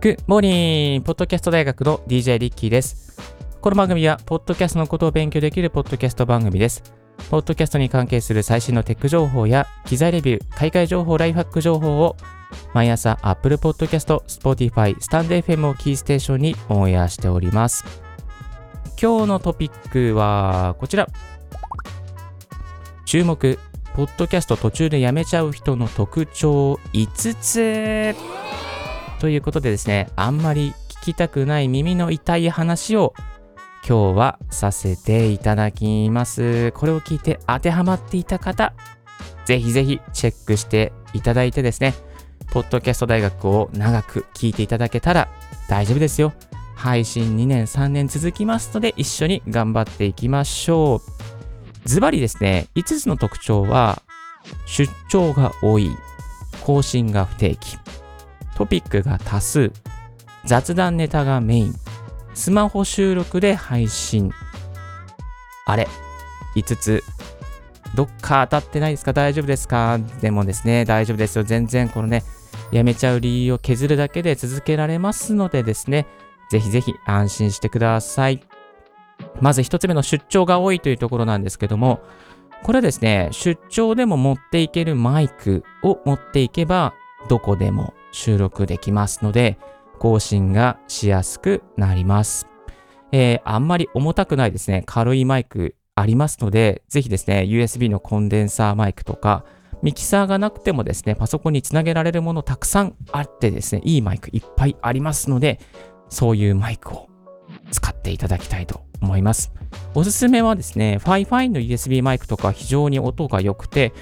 Good morning ポッドキャスト大学の DJ リッキーです。この番組は、ポッドキャストのことを勉強できるポッドキャスト番組です。ポッドキャストに関係する最新のテック情報や、機材レビュー、海外情報、ライフハック情報を、毎朝 Apple Podcast、Spotify、 stand.fm をキーステーションにオンエアしております。今日のトピックはこちら。注目、ポッドキャスト途中でやめちゃう人の特徴5つ。ということでですね、あんまり聞きたくない耳の痛い話を今日はさせていただきます。これを聞いて当てはまっていた方、ぜひぜひチェックしていただいてですね、ポッドキャスト大学を長く聞いていただけたら大丈夫ですよ。配信2年3年続きますので一緒に頑張っていきましょう。ズバリですね、5つの特徴は出張が多い、更新が不定期、トピックが多数、雑談ネタがメイン、スマホ収録で配信。あれ ?5 つ。どっか当たってないですか？大丈夫ですか？でもですね、大丈夫ですよ。全然このね、やめちゃう理由を削るだけで続けられますのでですね、ぜひぜひ安心してください。まず1つ目の出張が多いというところなんですけども、これはですね、出張でも持っていけるマイクを持っていけば、どこでも収録できますので、更新がしやすくなります。えー、あんまり重たくないですね、軽いマイクありますので、ぜひですね、USB のコンデンサーマイクとか、ミキサーがなくてもですね、パソコンにつなげられるものたくさんあってですね、いいマイクいっぱいありますので、そういうマイクを使っていただきたいと思います。おすすめはですね、Fi-Fi の USB マイクとか非常に音が良くて、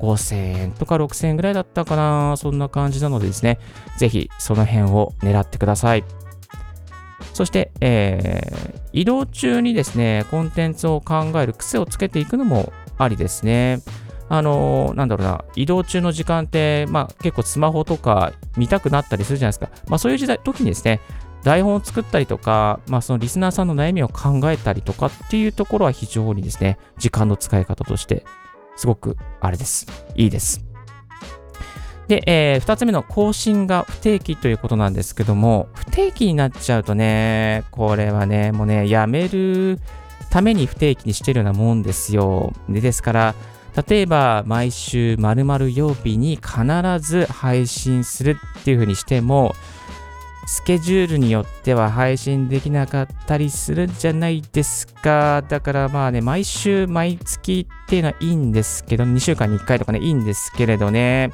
5000円とか6000円ぐらいだったかな、そんな感じなのでですね、ぜひその辺を狙ってください。そして、えー、移動中にですね、コンテンツを考える癖をつけていくのもありですね。あのー、なんだろうな、移動中の時間って、まあ結構スマホとか見たくなったりするじゃないですか。まあそういう時代、時にですね、台本を作ったりとか、まあそのリスナーさんの悩みを考えたりとかっていうところは非常にですね、時間の使い方としてすごくあれです。いいです。で、えー、2つ目の更新が不定期ということなんですけども、不定期になっちゃうとね、これはね、もうね、やめるために不定期にしてるようなもんですよ。でですから、例えば毎週〇〇曜日に必ず配信するっていう風にしても、スケジュールによっては配信できなかったりするじゃないですか。だからまあね、毎週毎月っていうのはいいんですけど、2週間に1回とかね、いいんですけれどね、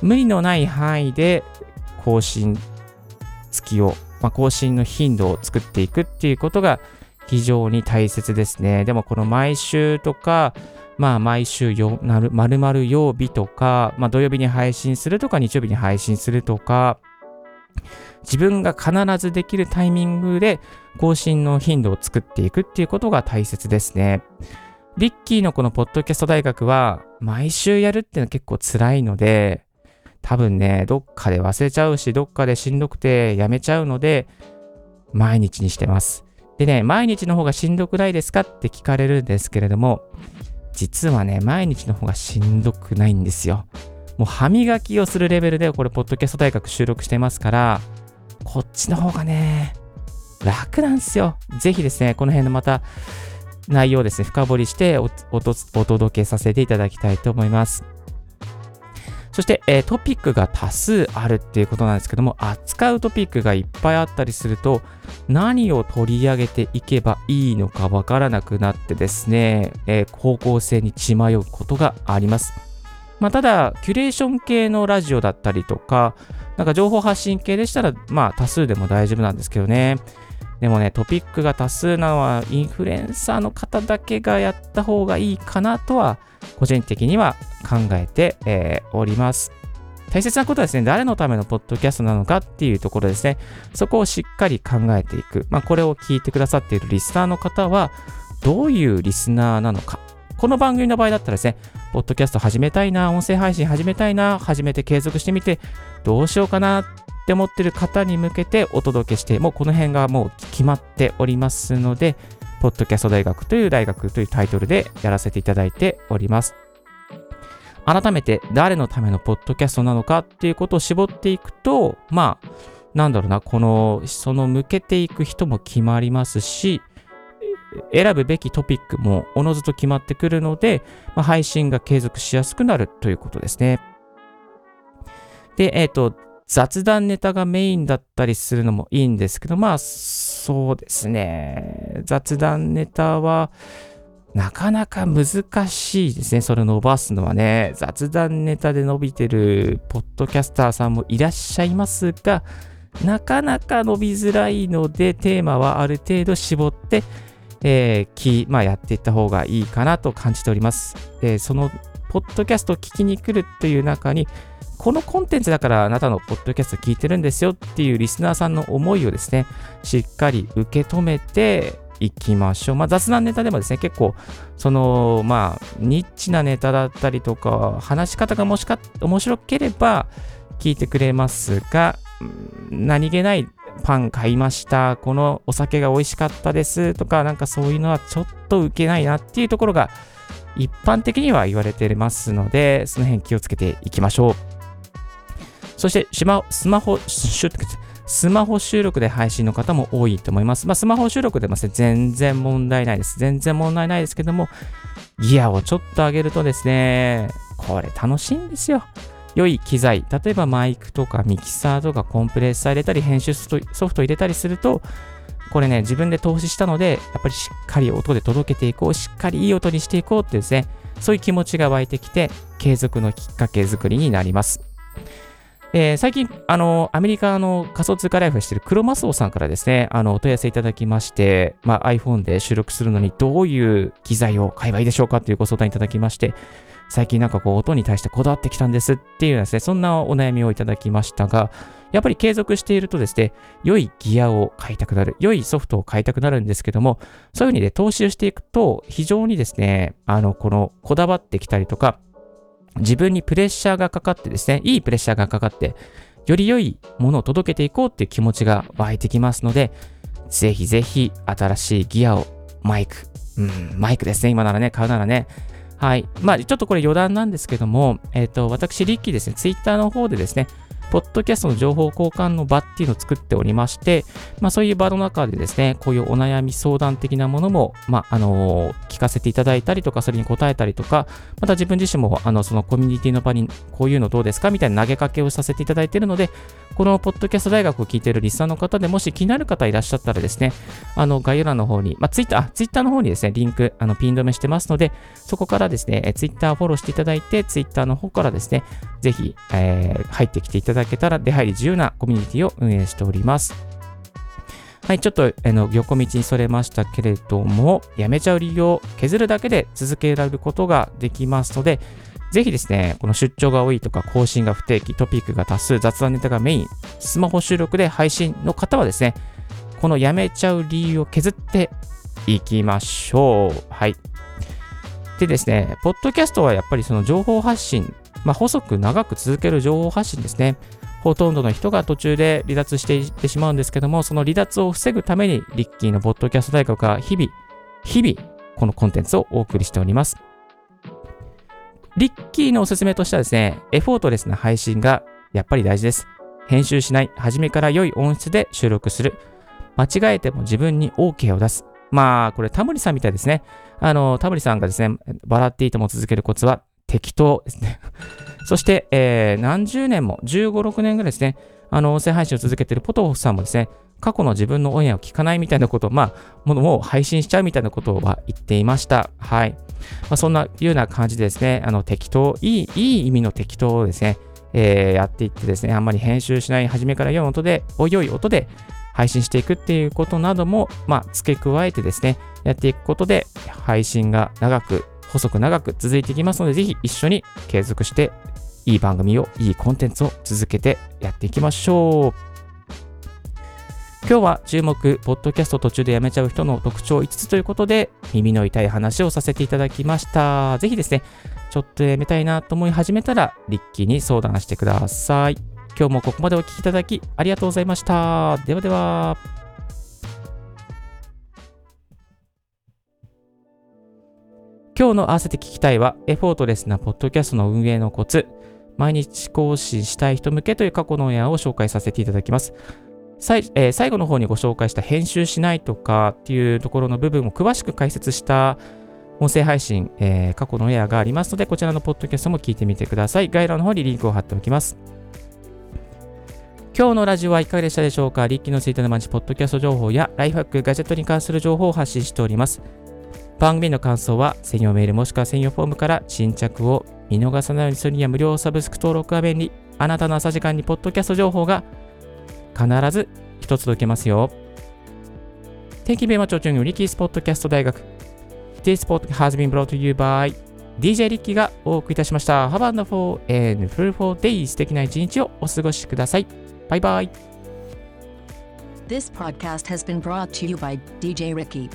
無理のない範囲で更新月を、まあ、更新の頻度を作っていくっていうことが非常に大切ですね。でもこの毎週とか、まあ毎週よなる、丸々曜日とか、まあ土曜日に配信するとか日曜日に配信するとか、自分が必ずできるタイミングで更新の頻度を作っていくっていうことが大切ですね。リッキーのこのポッドキャスト大学は毎週やるっていうのは結構辛いので、多分ね、どっかで忘れちゃうし、どっかでしんどくてやめちゃうので、毎日にしてます。でね、毎日の方がしんどくないですかって聞かれるんですけれども、実はね、毎日の方がしんどくないんですよ。もう歯磨きをするレベルでこれ、ポッドキャスト大学収録してますから、こっちの方がね、楽なんですよ。ぜひですね、この辺のまた内容をですね、深掘りしてお届けさせていただきたいと思います。そして、えー、トピックが多数あるっていうことなんですけども、扱うトピックがいっぱいあったりすると、何を取り上げていけばいいのかわからなくなってですね、えー、方向性に血迷うことがあります。まあ、ただ、キュレーション系のラジオだったりとか、なんか情報発信系でしたら、まあ多数でも大丈夫なんですけどね。でもね、トピックが多数なのはインフルエンサーの方だけがやった方がいいかなとは、個人的には考えて、えー、おります。大切なことはですね、誰のためのポッドキャストなのかっていうところですね。そこをしっかり考えていく。まあ、これを聞いてくださっているリスナーの方は、どういうリスナーなのか。この番組の場合だったらですね、ポッドキャスト始めたいな、音声配信始めたいな、始めて継続してみて、どうしようかなって思ってる方に向けてお届けして、もうこの辺がもう決まっておりますので、ポッドキャスト大学という大学というタイトルでやらせていただいております。改めて誰のためのポッドキャストなのかっていうことを絞っていくと、まあ、なんだろうな、この、その向けていく人も決まりますし、選ぶべきトピックもおのずと決まってくるので、まあ、配信が継続しやすくなるということですね。で、えっ、ー、と、雑談ネタがメインだったりするのもいいんですけど、まあ、そうですね。雑談ネタは、なかなか難しいですね。それ伸ばすのはね。雑談ネタで伸びてるポッドキャスターさんもいらっしゃいますが、なかなか伸びづらいので、テーマはある程度絞って、えー、まあ、やっていった方がいいかなと感じております。で、その、ポッドキャストを聞きに来るという中に、このコンテンツだからあなたのポッドキャスト聞いてるんですよっていうリスナーさんの思いをですね、しっかり受け止めていきましょう。まあ、雑談ネタでもですね、結構、その、まあ、ニッチなネタだったりとか、話し方がもしか面白ければ聞いてくれますが、何気ないパン買いました、このお酒が美味しかったですとか、なんかそういうのはちょっと受けないなっていうところが一般的には言われてますので、その辺気をつけていきましょう。そしてスマスマホ、スマホ収録で配信の方も多いと思います。まあ、スマホ収録でも、ね、全然問題ないです。全然問題ないですけども、ギアをちょっと上げるとですね、これ楽しいんですよ。良い機材、例えばマイクとかミキサーとかコンプレッサー入れたり、編集ソフト入れたりすると、これね、自分で投資したので、やっぱりしっかり音で届けていこう、しっかりいい音にしていこうってですね、そういう気持ちが湧いてきて、継続のきっかけ作りになります。えー、最近、あの、アメリカの仮想通貨ライフしているクロマスオさんからですね、あの、お問い合わせいただきまして、まあ、iPhone で収録するのにどういう機材を買えばいいでしょうかというご相談いただきまして、最近なんかこう音に対してこだわってきたんですっていうですね、そんなお悩みをいただきましたが、やっぱり継続しているとですね、良いギアを買いたくなる、良いソフトを買いたくなるんですけども、そういうふうにね、投資をしていくと、非常にですね、あの、この、こだわってきたりとか、自分にプレッシャーがかかってですね、いいプレッシャーがかかって、より良いものを届けていこうっていう気持ちが湧いてきますので、ぜひぜひ新しいギアを、マイク、うん、マイクですね、今ならね、買うならね、はい。まあ、ちょっとこれ余談なんですけども、えっ、ー、と、私、リッキーですね、ツイッターの方でですね、ポッドキャストの情報交換の場っていうのを作っておりまして、まあそういう場の中でですね、こういうお悩み相談的なものも、まああの、聞かせていただいたりとか、それに答えたりとか、また自分自身も、あの、そのコミュニティの場にこういうのどうですかみたいな投げかけをさせていただいているので、このポッドキャスト大学を聞いているリスナーの方でもし気になる方いらっしゃったらですね、あの、概要欄の方に、まあツイッター、ツイッターの方にですね、リンク、あの、ピン止めしてますので、そこからですね、ツイッターフォローしていただいて、ツイッターの方からですね、ぜひ、えー、入ってきていただけたら出入り自由なコミュニティを運営しております。はい、ちょっと、あの、横道にそれましたけれども、やめちゃう理由を削るだけで続けられることができますので、ぜひですね、この出張が多いとか、更新が不定期、トピックが多数、雑談ネタがメイン、スマホ収録で配信の方はですね、このやめちゃう理由を削っていきましょう。はい。でですね、ポッドキャストはやっぱりその情報発信、まあ、細く長く続ける情報発信ですね。ほとんどの人が途中で離脱していってしまうんですけども、その離脱を防ぐために、リッキーのポッドキャスト大学は日々、日々、このコンテンツをお送りしております。リッキーのおすすめとしてはですね、エフォートレスな配信がやっぱり大事です。編集しない、初めから良い音質で収録する。間違えても自分に OK を出す。まあ、これタモリさんみたいですね。あの、タモリさんがですね、バラっていいとも続けるコツは適当ですね。そして、えー、何十年も、15、6年ぐらいですね、あの、音声配信を続けているポトフさんもですね、過去の自分のオンエアを聞かないみたいなことを、まあ、ものを配信しちゃうみたいなことは言っていました。はい。まあ、そんなような感じでですね、あの、適当、いい、いい意味の適当をですね、えー、やっていってですね、あんまり編集しない、初めから良い音で、おいおい音で配信していくっていうことなども、まあ、付け加えてですね、やっていくことで、配信が長く、細く長く続いていきますので、ぜひ一緒に継続していい番組を、いいコンテンツを続けてやっていきましょう。今日は注目、ポッドキャスト途中でやめちゃう人の特徴5つということで、耳の痛い話をさせていただきました。ぜひですね、ちょっとやめたいなと思い始めたら、リッキーに相談してください。今日もここまでお聴きいただきありがとうございました。ではでは。今日の合わせて聞きたいは、エフォートレスなポッドキャストの運営のコツ、毎日更新したい人向けという過去のオンエアを紹介させていただきます。さいえー最後の方にご紹介した編集しないとかっていうところの部分を詳しく解説した音声配信、えー過去のエアがありますので、こちらのポッドキャストも聞いてみてください。概要欄の方にリンクを貼っておきます。今日のラジオはいかがでしたでしょうか？リッキーのツイートの街ポッドキャスト情報やライフハック、ガジェットに関する情報を発信しております。番組の感想は専用メールもしくは専用フォームから新着を見逃さないようにするには無料サブスク登録が便にあなたの朝時間にポッドキャスト情報が必ず一つ届けますよ。天気弁護長によりキースポッドキャスト大学 This p o d c has been brought to you by DJ リッキーがお送りいたしました。h a v e a n d f u l and f u l for day 素敵な一日をお過ごしください。バイバイ。This podcast has been brought to you by DJ Ricky.